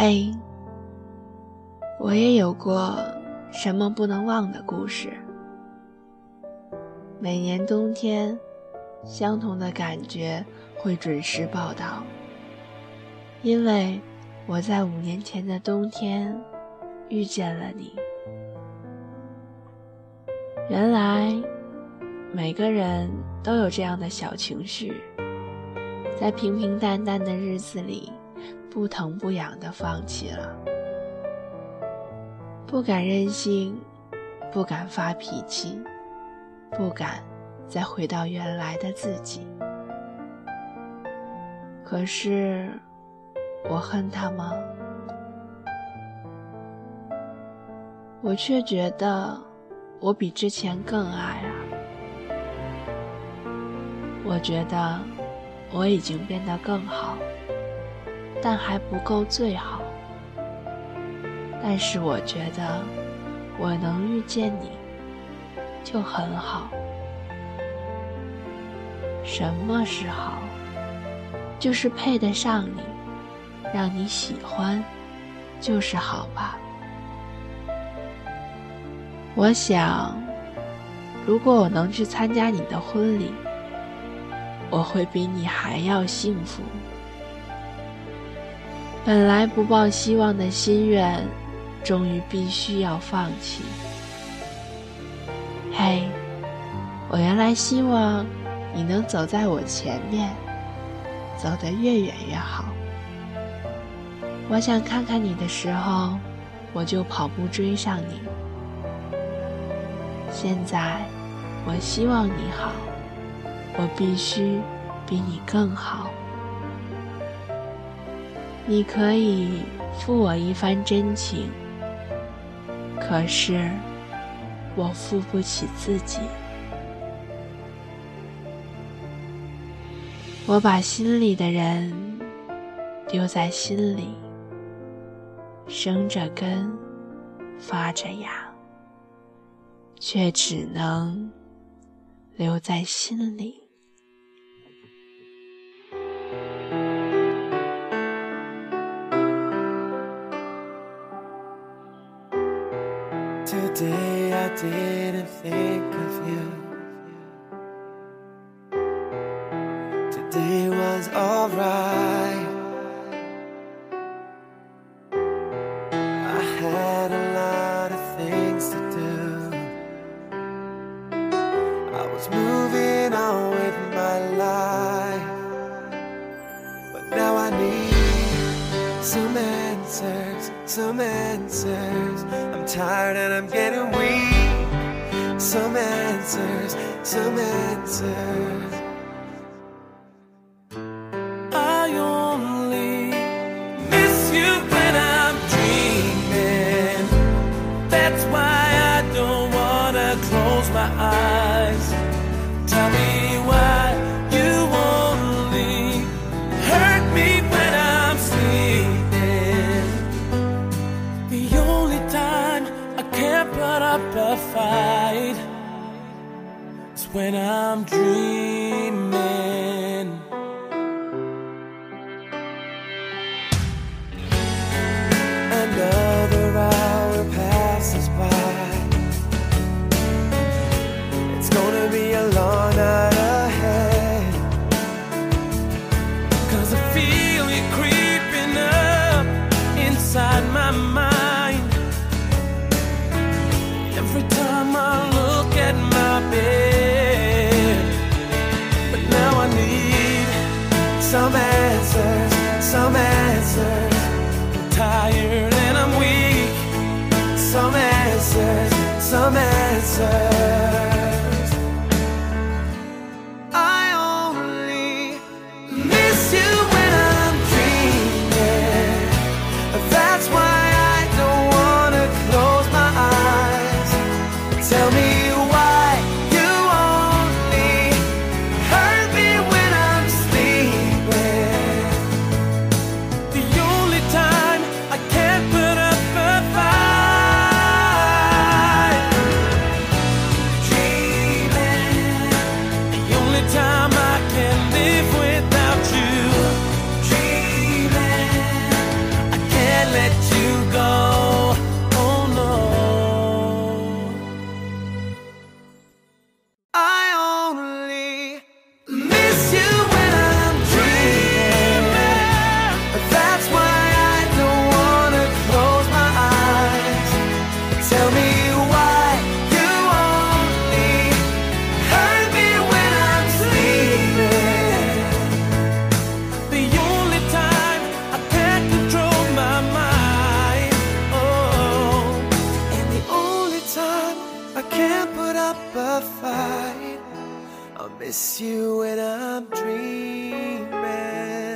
嘿，我也有过什么不能忘的故事。每年冬天，相同的感觉会准时报道，因为我在五年前的冬天遇见了你。原来，每个人都有这样的小情绪，在平平淡淡的日子里。不疼不痒的放弃了，不敢任性，不敢发脾气，不敢再回到原来的自己。可是，我恨他吗？我却觉得我比之前更爱啊！我觉得我已经变得更好。但还不够最好。但是我觉得，我能遇见你，就很好。什么是好？就是配得上你，让你喜欢，就是好吧。我想，如果我能去参加你的婚礼，我会比你还要幸福。本来不抱希望的心愿，终于必须要放弃。嘿，我原来希望你能走在我前面，走得越远越好。我想看看你的时候，我就跑步追上你。现在，我希望你好，我必须比你更好。你可以负我一番真情，可是我负不起自己。我把心里的人丢在心里，生着根，发着芽，却只能留在心里。Today I didn't think of you. Today was alright. I had a lot of things to do. I was moving on with my life. But now I need some answers, some answers I'm tired and I'm getting weak. Some answers, some answers. When I'm dreaming. Some answers, some answers. I'm tired and I'm weak. Some answers, some answers. I'll miss you when I'm dreaming.